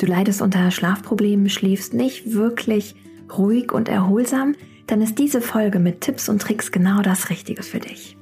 Du leidest unter Schlafproblemen, schläfst nicht wirklich ruhig und erholsam, dann ist diese Folge mit Tipps und Tricks genau das Richtige für dich.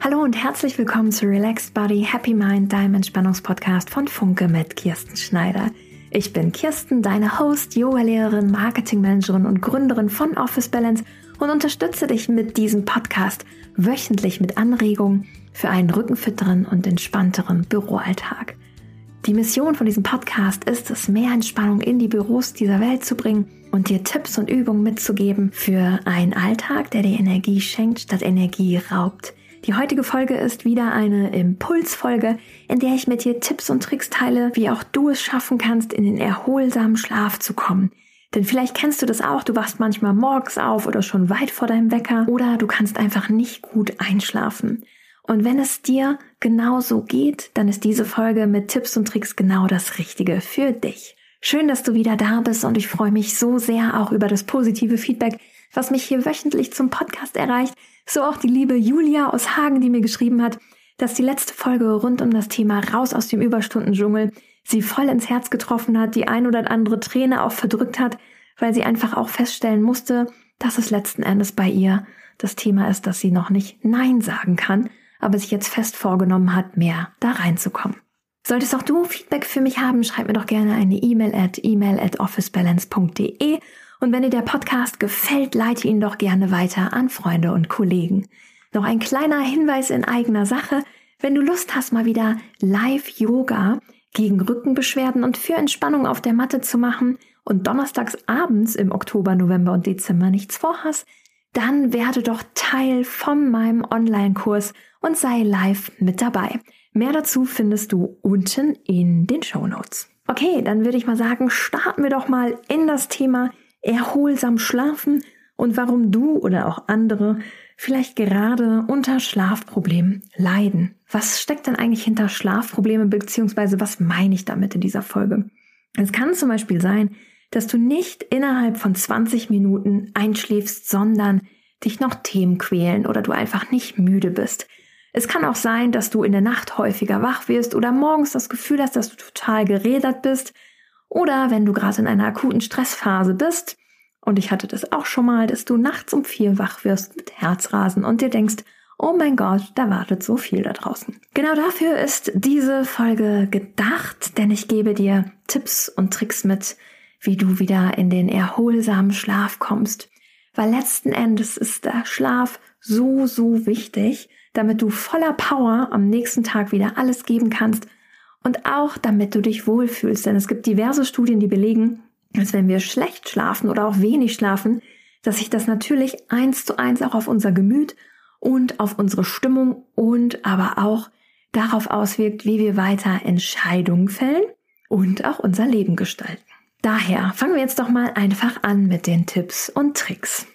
Hallo und herzlich willkommen zu Relaxed Body Happy Mind, deinem Entspannungspodcast von Funke mit Kirsten Schneider. Ich bin Kirsten, deine Host, Yoga-Lehrerin, Marketingmanagerin und Gründerin von Office Balance und unterstütze dich mit diesem Podcast wöchentlich mit Anregungen für einen rückenfitteren und entspannteren Büroalltag. Die Mission von diesem Podcast ist es, mehr Entspannung in die Büros dieser Welt zu bringen und dir Tipps und Übungen mitzugeben für einen Alltag, der dir Energie schenkt, statt Energie raubt. Die heutige Folge ist wieder eine Impulsfolge, in der ich mit dir Tipps und Tricks teile, wie auch du es schaffen kannst, in den erholsamen Schlaf zu kommen. Denn vielleicht kennst du das auch, du wachst manchmal morgens auf oder schon weit vor deinem Wecker oder du kannst einfach nicht gut einschlafen. Und wenn es dir genauso geht, dann ist diese Folge mit Tipps und Tricks genau das Richtige für dich. Schön, dass du wieder da bist und ich freue mich so sehr auch über das positive Feedback, was mich hier wöchentlich zum Podcast erreicht. So auch die liebe Julia aus Hagen, die mir geschrieben hat, dass die letzte Folge rund um das Thema Raus aus dem Überstundendschungel sie voll ins Herz getroffen hat, die ein oder andere Träne auch verdrückt hat, weil sie einfach auch feststellen musste, dass es letzten Endes bei ihr das Thema ist, dass sie noch nicht Nein sagen kann, aber sich jetzt fest vorgenommen hat, mehr da reinzukommen. Solltest auch du Feedback für mich haben, schreib mir doch gerne eine E-Mail at email at officebalance.de und wenn dir der Podcast gefällt, leite ihn doch gerne weiter an Freunde und Kollegen. Noch ein kleiner Hinweis in eigener Sache. Wenn du Lust hast, mal wieder Live-Yoga gegen Rückenbeschwerden und für Entspannung auf der Matte zu machen und donnerstags abends im Oktober, November und Dezember nichts vorhast, dann werde doch Teil von meinem Online-Kurs und sei live mit dabei. Mehr dazu findest du unten in den Show Notes. Okay, dann würde ich mal sagen, starten wir doch mal in das Thema erholsam schlafen und warum du oder auch andere vielleicht gerade unter Schlafproblemen leiden. Was steckt denn eigentlich hinter Schlafproblemen beziehungsweise was meine ich damit in dieser Folge? Es kann zum Beispiel sein, dass du nicht innerhalb von 20 Minuten einschläfst, sondern dich noch Themen quälen oder du einfach nicht müde bist. Es kann auch sein, dass du in der Nacht häufiger wach wirst oder morgens das Gefühl hast, dass du total gerädert bist oder wenn du gerade in einer akuten Stressphase bist, und ich hatte das auch schon mal, dass du nachts um vier wach wirst mit Herzrasen und dir denkst, oh mein Gott, da wartet so viel da draußen. Genau dafür ist diese Folge gedacht, denn ich gebe dir Tipps und Tricks mit, wie du wieder in den erholsamen Schlaf kommst. Weil letzten Endes ist der Schlaf so, so wichtig, damit du voller Power am nächsten Tag wieder alles geben kannst und auch damit du dich wohlfühlst. Denn es gibt diverse Studien, die belegen, dass wenn wir schlecht schlafen oder auch wenig schlafen, dass sich das natürlich eins zu eins auch auf unser Gemüt und auf unsere Stimmung und aber auch darauf auswirkt, wie wir weiter Entscheidungen fällen und auch unser Leben gestalten. Daher fangen wir jetzt doch mal einfach an mit den Tipps und Tricks.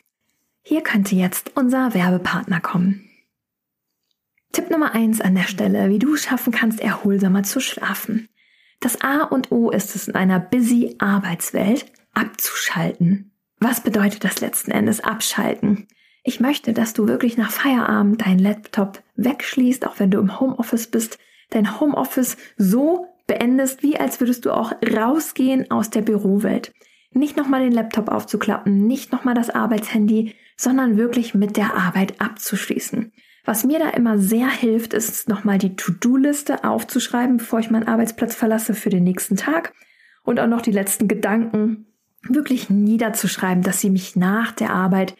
Hier könnte jetzt unser Werbepartner kommen. Tipp Nummer eins an der Stelle, wie du schaffen kannst, erholsamer zu schlafen. Das A und O ist es in einer busy Arbeitswelt, abzuschalten. Was bedeutet das letzten Endes abschalten? Ich möchte, dass du wirklich nach Feierabend deinen Laptop wegschließt, auch wenn du im Homeoffice bist, dein Homeoffice so beendest, wie als würdest du auch rausgehen aus der Bürowelt. Nicht nochmal den Laptop aufzuklappen, nicht nochmal das Arbeitshandy, sondern wirklich mit der Arbeit abzuschließen. Was mir da immer sehr hilft, ist nochmal die To-Do-Liste aufzuschreiben, bevor ich meinen Arbeitsplatz verlasse für den nächsten Tag und auch noch die letzten Gedanken wirklich niederzuschreiben, dass sie mich nach der Arbeit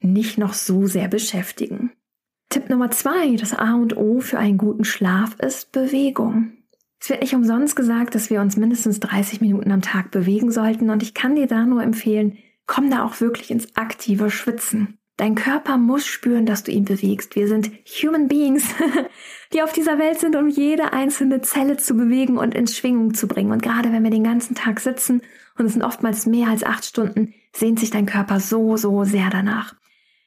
nicht noch so sehr beschäftigen. Tipp Nummer zwei, das A und O für einen guten Schlaf ist Bewegung. Es wird nicht umsonst gesagt, dass wir uns mindestens 30 Minuten am Tag bewegen sollten und ich kann dir da nur empfehlen, komm da auch wirklich ins aktive Schwitzen. Dein Körper muss spüren, dass du ihn bewegst. Wir sind Human Beings, die auf dieser Welt sind, um jede einzelne Zelle zu bewegen und in Schwingung zu bringen. Und gerade wenn wir den ganzen Tag sitzen, und es sind oftmals mehr als acht Stunden, sehnt sich dein Körper so, so sehr danach.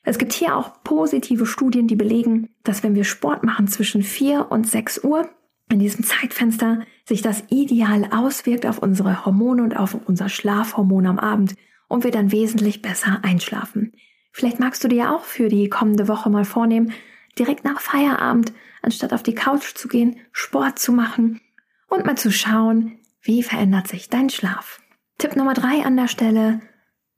Es gibt hier auch positive Studien, die belegen, dass wenn wir Sport machen zwischen vier und sechs Uhr, in diesem Zeitfenster sich das ideal auswirkt auf unsere Hormone und auf unser Schlafhormon am Abend und wir dann wesentlich besser einschlafen. Vielleicht magst du dir auch für die kommende Woche mal vornehmen, direkt nach Feierabend anstatt auf die Couch zu gehen, Sport zu machen und mal zu schauen, wie verändert sich dein Schlaf. Tipp Nummer drei an der Stelle,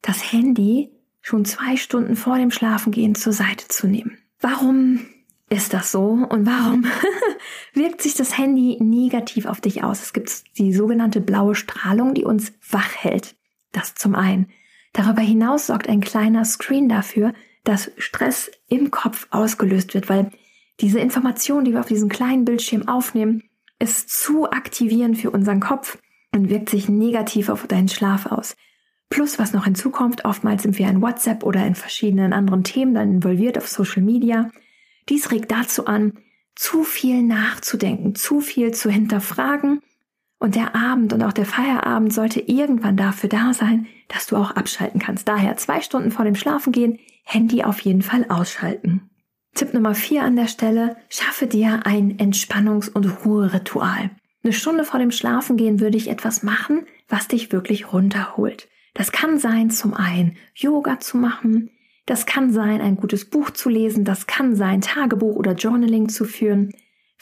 das Handy schon zwei Stunden vor dem Schlafengehen zur Seite zu nehmen. Warum ist das so und warum wirkt sich das Handy negativ auf dich aus? Es gibt die sogenannte blaue Strahlung, die uns wach hält. Das zum einen. Darüber hinaus sorgt ein kleiner Screen dafür, dass Stress im Kopf ausgelöst wird, weil diese Information, die wir auf diesem kleinen Bildschirm aufnehmen, ist zu aktivierend für unseren Kopf und wirkt sich negativ auf deinen Schlaf aus. Plus, was noch hinzukommt, oftmals sind wir in WhatsApp oder in verschiedenen anderen Themen dann involviert auf Social Media. Dies regt dazu an, zu viel nachzudenken, zu viel zu hinterfragen. Und der Abend und auch der Feierabend sollte irgendwann dafür da sein, dass du auch abschalten kannst. Daher zwei Stunden vor dem Schlafengehen Handy auf jeden Fall ausschalten. Tipp Nummer vier an der Stelle, schaffe dir ein Entspannungs- und Ruheritual. Eine Stunde vor dem Schlafengehen würde ich etwas machen, was dich wirklich runterholt. Das kann sein, zum einen Yoga zu machen, das kann sein, ein gutes Buch zu lesen, das kann sein, Tagebuch oder Journaling zu führen.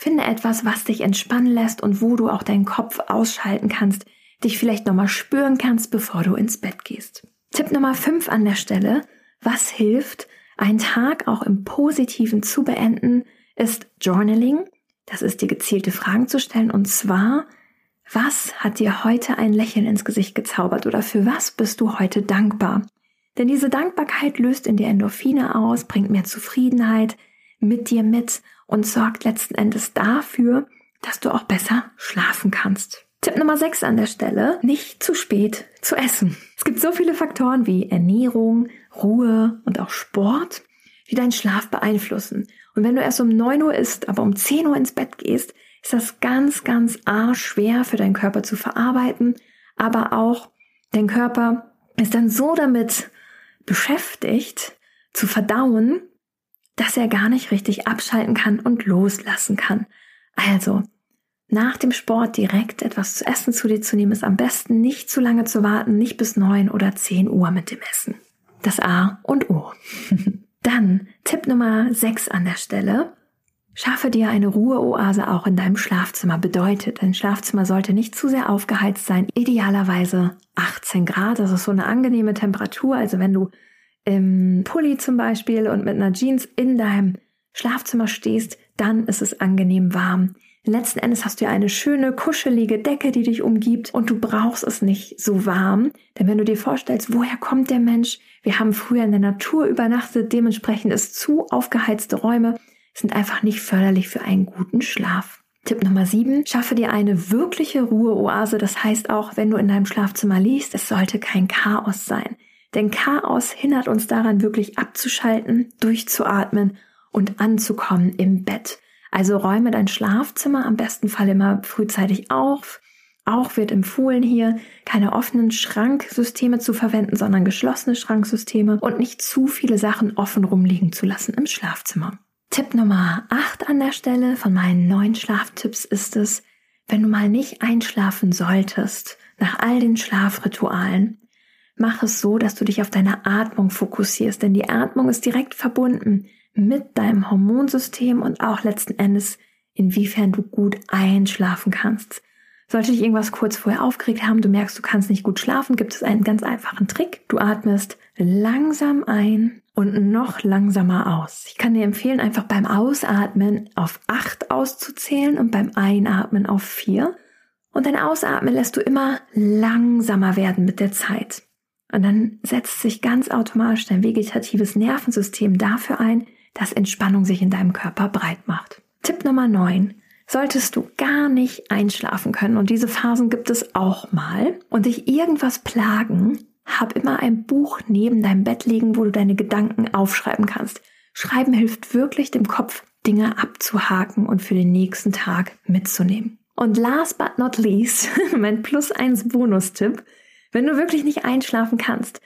Finde etwas, was dich entspannen lässt und wo du auch deinen Kopf ausschalten kannst, dich vielleicht nochmal spüren kannst, bevor du ins Bett gehst. Tipp Nummer 5 an der Stelle, was hilft, einen Tag auch im Positiven zu beenden, ist Journaling. Das ist dir gezielte Fragen zu stellen und zwar, was hat dir heute ein Lächeln ins Gesicht gezaubert oder für was bist du heute dankbar? Denn diese Dankbarkeit löst in dir Endorphine aus, bringt mehr Zufriedenheit mit dir mit und sorgt letzten Endes dafür, dass du auch besser schlafen kannst. Tipp Nummer 6 an der Stelle, nicht zu spät zu essen. Es gibt so viele Faktoren wie Ernährung, Ruhe und auch Sport, die deinen Schlaf beeinflussen. Und wenn du erst um 9 Uhr isst, aber um 10 Uhr ins Bett gehst, ist das ganz, ganz arg schwer für deinen Körper zu verarbeiten. Aber auch dein Körper ist dann so damit beschäftigt, zu verdauen, dass er gar nicht richtig abschalten kann und loslassen kann. Also, nach dem Sport direkt etwas zu essen zu dir zu nehmen, ist am besten nicht zu lange zu warten, nicht bis neun oder zehn Uhr mit dem Essen. Das A und O. Dann Tipp Nummer sechs an der Stelle. Schaffe dir eine Ruheoase auch in deinem Schlafzimmer. Bedeutet, dein Schlafzimmer sollte nicht zu sehr aufgeheizt sein. Idealerweise 18 Grad. Das ist so eine angenehme Temperatur. Also wenn du im Pulli zum Beispiel und mit einer Jeans in deinem Schlafzimmer stehst, dann ist es angenehm warm. Letzten Endes hast du ja eine schöne, kuschelige Decke, die dich umgibt und du brauchst es nicht so warm. Denn wenn du dir vorstellst, woher kommt der Mensch? Wir haben früher in der Natur übernachtet, dementsprechend ist zu aufgeheizte Räume sind einfach nicht förderlich für einen guten Schlaf. Tipp Nummer 7, schaffe dir eine wirkliche Ruheoase. Das heißt auch, wenn du in deinem Schlafzimmer liegst, es sollte kein Chaos sein. Denn Chaos hindert uns daran, wirklich abzuschalten, durchzuatmen und anzukommen im Bett. Also räume dein Schlafzimmer am besten Fall immer frühzeitig auf. Auch wird empfohlen hier, keine offenen Schranksysteme zu verwenden, sondern geschlossene Schranksysteme und nicht zu viele Sachen offen rumliegen zu lassen im Schlafzimmer. Tipp Nummer 8 an der Stelle von meinen neuen Schlaftipps ist es, wenn du mal nicht einschlafen solltest, nach all den Schlafritualen, mach es so, dass du dich auf deine Atmung fokussierst, denn die Atmung ist direkt verbunden mit deinem Hormonsystem und auch letzten Endes, inwiefern du gut einschlafen kannst. Sollte dich irgendwas kurz vorher aufgeregt haben, du merkst, du kannst nicht gut schlafen, gibt es einen ganz einfachen Trick. Du atmest langsam ein und noch langsamer aus. Ich kann dir empfehlen, einfach beim Ausatmen auf acht auszuzählen und beim Einatmen auf vier. Und dein Ausatmen lässt du immer langsamer werden mit der Zeit. Und dann setzt sich ganz automatisch dein vegetatives Nervensystem dafür ein, dass Entspannung sich in deinem Körper breit macht. Tipp Nummer 9. Solltest du gar nicht einschlafen können, und diese Phasen gibt es auch mal, und dich irgendwas plagen, hab immer ein Buch neben deinem Bett liegen, wo du deine Gedanken aufschreiben kannst. Schreiben hilft wirklich dem Kopf, Dinge abzuhaken und für den nächsten Tag mitzunehmen. Und last but not least, mein Plus 1 Bonustipp. Wenn du wirklich nicht einschlafen kannst,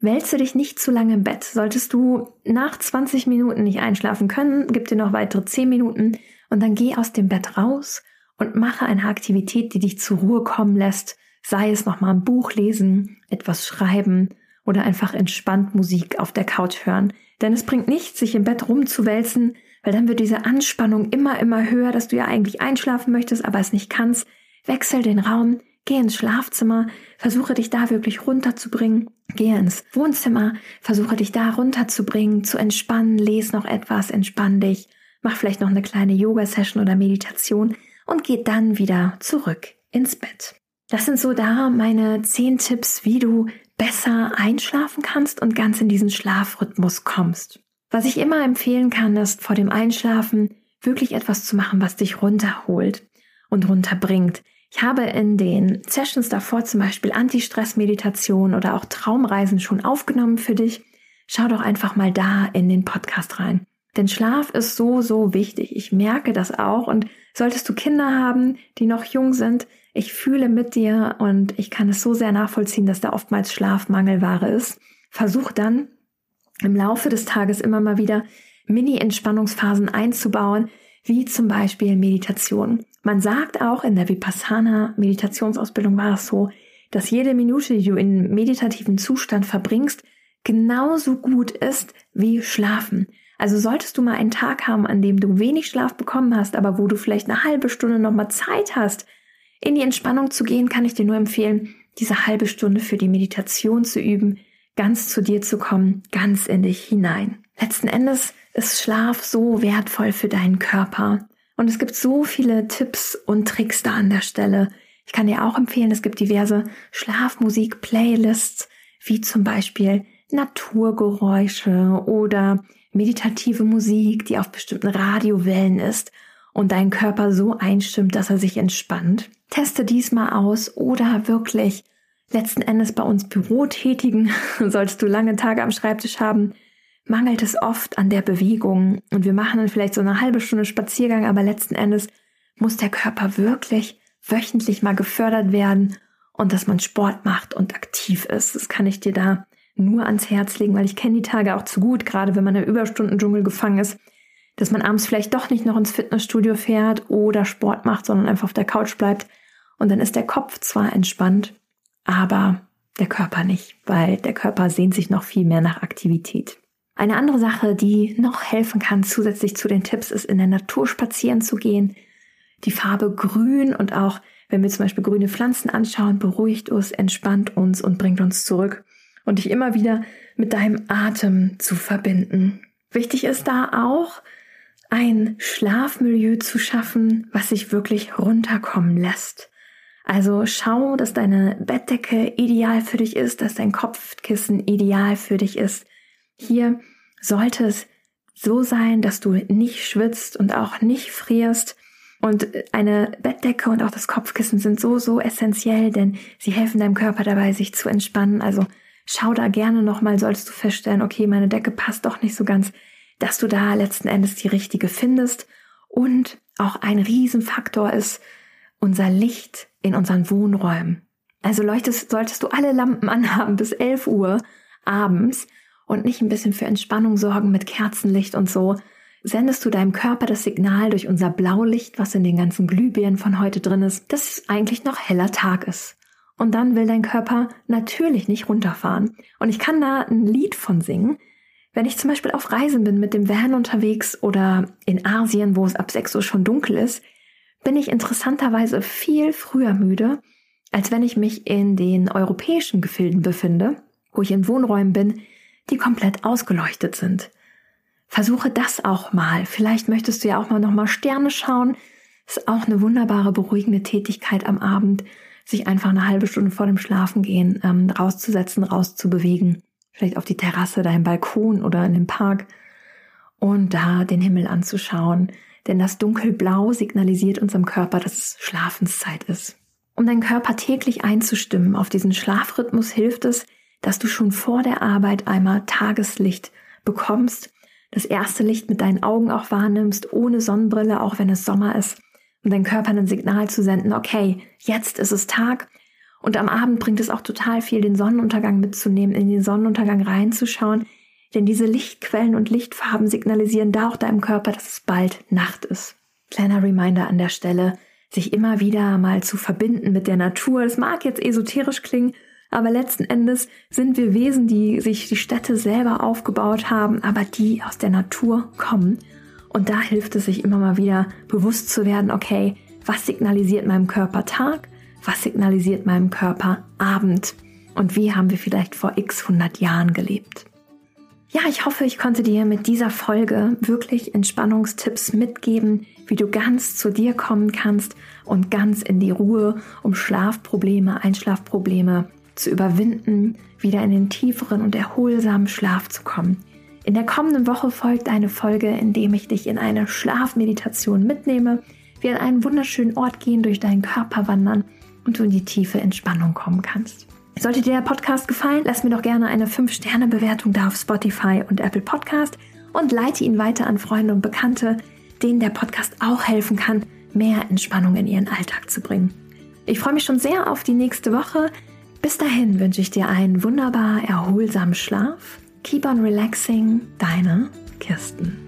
wälze dich nicht zu lange im Bett. Solltest du nach 20 Minuten nicht einschlafen können, gib dir noch weitere 10 Minuten und dann geh aus dem Bett raus und mache eine Aktivität, die dich zur Ruhe kommen lässt, sei es nochmal ein Buch lesen, etwas schreiben oder einfach entspannt Musik auf der Couch hören. Denn es bringt nichts, sich im Bett rumzuwälzen, weil dann wird diese Anspannung immer, immer höher, dass du ja eigentlich einschlafen möchtest, aber es nicht kannst. Wechsel den Raum, geh ins Schlafzimmer, versuche dich da wirklich runterzubringen, geh ins Wohnzimmer, versuche dich da runterzubringen, zu entspannen, lese noch etwas, entspann dich, mach vielleicht noch eine kleine Yoga-Session oder Meditation und geh dann wieder zurück ins Bett. Das sind so da meine zehn Tipps, wie du besser einschlafen kannst und ganz in diesen Schlafrhythmus kommst. Was ich immer empfehlen kann, ist vor dem Einschlafen wirklich etwas zu machen, was dich runterholt und runterbringt. Ich habe in den Sessions davor zum Beispiel Anti-Stress-Meditation oder auch Traumreisen schon aufgenommen für dich. Schau doch einfach mal da in den Podcast rein. Denn Schlaf ist so, so wichtig. Ich merke das auch. Und solltest du Kinder haben, die noch jung sind, ich fühle mit dir und ich kann es so sehr nachvollziehen, dass da oftmals Schlafmangelware ist. Versuch dann im Laufe des Tages immer mal wieder Mini-Entspannungsphasen einzubauen, wie zum Beispiel Meditation. Man sagt auch in der Vipassana-Meditationsausbildung war es so, dass jede Minute, die du in meditativen Zustand verbringst, genauso gut ist wie Schlafen. Also solltest du mal einen Tag haben, an dem du wenig Schlaf bekommen hast, aber wo du vielleicht eine halbe Stunde nochmal Zeit hast, in die Entspannung zu gehen, kann ich dir nur empfehlen, diese halbe Stunde für die Meditation zu üben, ganz zu dir zu kommen, ganz in dich hinein. Letzten Endes ist Schlaf so wertvoll für deinen Körper. Und es gibt so viele Tipps und Tricks da an der Stelle. Ich kann dir auch empfehlen, es gibt diverse Schlafmusik-Playlists, wie zum Beispiel Naturgeräusche oder meditative Musik, die auf bestimmten Radiowellen ist und deinen Körper so einstimmt, dass er sich entspannt. Teste dies mal aus oder wirklich letzten Endes bei uns Bürotätigen, solltest du lange Tage am Schreibtisch haben, mangelt es oft an der Bewegung und wir machen dann vielleicht so eine halbe Stunde Spaziergang, aber letzten Endes muss der Körper wirklich wöchentlich mal gefördert werden und dass man Sport macht und aktiv ist. Das kann ich dir da nur ans Herz legen, weil ich kenne die Tage auch zu gut, gerade wenn man im Überstundendschungel gefangen ist, dass man abends vielleicht doch nicht noch ins Fitnessstudio fährt oder Sport macht, sondern einfach auf der Couch bleibt. Und dann ist der Kopf zwar entspannt, aber der Körper nicht, weil der Körper sehnt sich noch viel mehr nach Aktivität. Eine andere Sache, die noch helfen kann, zusätzlich zu den Tipps, ist in der Natur spazieren zu gehen. Die Farbe grün und auch, wenn wir zum Beispiel grüne Pflanzen anschauen, beruhigt uns, entspannt uns und bringt uns zurück und dich immer wieder mit deinem Atem zu verbinden. Wichtig ist da auch, ein Schlafmilieu zu schaffen, was sich wirklich runterkommen lässt. Also schau, dass deine Bettdecke ideal für dich ist, dass dein Kopfkissen ideal für dich ist. Hier sollte es so sein, dass du nicht schwitzt und auch nicht frierst. Und eine Bettdecke und auch das Kopfkissen sind so, so essentiell, denn sie helfen deinem Körper dabei, sich zu entspannen. Also schau da gerne nochmal, solltest du feststellen, okay, meine Decke passt doch nicht so ganz, dass du da letzten Endes die richtige findest. Und auch ein Riesenfaktor ist unser Licht in unseren Wohnräumen. Also leuchtest, solltest du alle Lampen anhaben bis 11 Uhr abends und nicht ein bisschen für Entspannung sorgen mit Kerzenlicht und so, sendest du deinem Körper das Signal durch unser Blaulicht, was in den ganzen Glühbirnen von heute drin ist, dass es eigentlich noch heller Tag ist. Und dann will dein Körper natürlich nicht runterfahren. Und ich kann da ein Lied von singen. Wenn ich zum Beispiel auf Reisen bin mit dem Van unterwegs oder in Asien, wo es ab 6 Uhr schon dunkel ist, bin ich interessanterweise viel früher müde, als wenn ich mich in den europäischen Gefilden befinde, wo ich in Wohnräumen bin, die komplett ausgeleuchtet sind. Versuche das auch mal. Vielleicht möchtest du ja auch mal nochmal Sterne schauen. Ist auch eine wunderbare, beruhigende Tätigkeit am Abend, sich einfach eine halbe Stunde vor dem Schlafengehen ähm, rauszusetzen, rauszubewegen. Vielleicht auf die Terrasse, deinem Balkon oder in den Park und da den Himmel anzuschauen, denn das Dunkelblau signalisiert unserem Körper, dass es Schlafenszeit ist. Um deinen Körper täglich einzustimmen auf diesen Schlafrhythmus hilft es, dass du schon vor der Arbeit einmal Tageslicht bekommst, das erste Licht mit deinen Augen auch wahrnimmst, ohne Sonnenbrille, auch wenn es Sommer ist, um deinem Körper ein Signal zu senden, okay, jetzt ist es Tag. Und am Abend bringt es auch total viel, den Sonnenuntergang mitzunehmen, in den Sonnenuntergang reinzuschauen, denn diese Lichtquellen und Lichtfarben signalisieren da auch deinem Körper, dass es bald Nacht ist. Kleiner Reminder an der Stelle, sich immer wieder mal zu verbinden mit der Natur. Das mag jetzt esoterisch klingen, aber letzten Endes sind wir Wesen, die sich die Städte selber aufgebaut haben, aber die aus der Natur kommen. Und da hilft es sich immer mal wieder bewusst zu werden, okay, was signalisiert meinem Körper Tag, was signalisiert meinem Körper Abend und wie haben wir vielleicht vor x 100 Jahren gelebt. Ja, ich hoffe, ich konnte dir mit dieser Folge wirklich Entspannungstipps mitgeben, wie du ganz zu dir kommen kannst und ganz in die Ruhe, um Schlafprobleme, Einschlafprobleme zu überwinden, wieder in den tieferen und erholsamen Schlaf zu kommen. In der kommenden Woche folgt eine Folge, in dem ich dich in eine Schlafmeditation mitnehme, wir an einen wunderschönen Ort gehen, durch deinen Körper wandern und du in die tiefe Entspannung kommen kannst. Sollte dir der Podcast gefallen, lass mir doch gerne eine 5-Sterne-Bewertung da auf Spotify und Apple Podcast und leite ihn weiter an Freunde und Bekannte, denen der Podcast auch helfen kann, mehr Entspannung in ihren Alltag zu bringen. Ich freue mich schon sehr auf die nächste Woche. Bis dahin wünsche ich dir einen wunderbar erholsamen Schlaf. Keep on relaxing, deine Kirsten.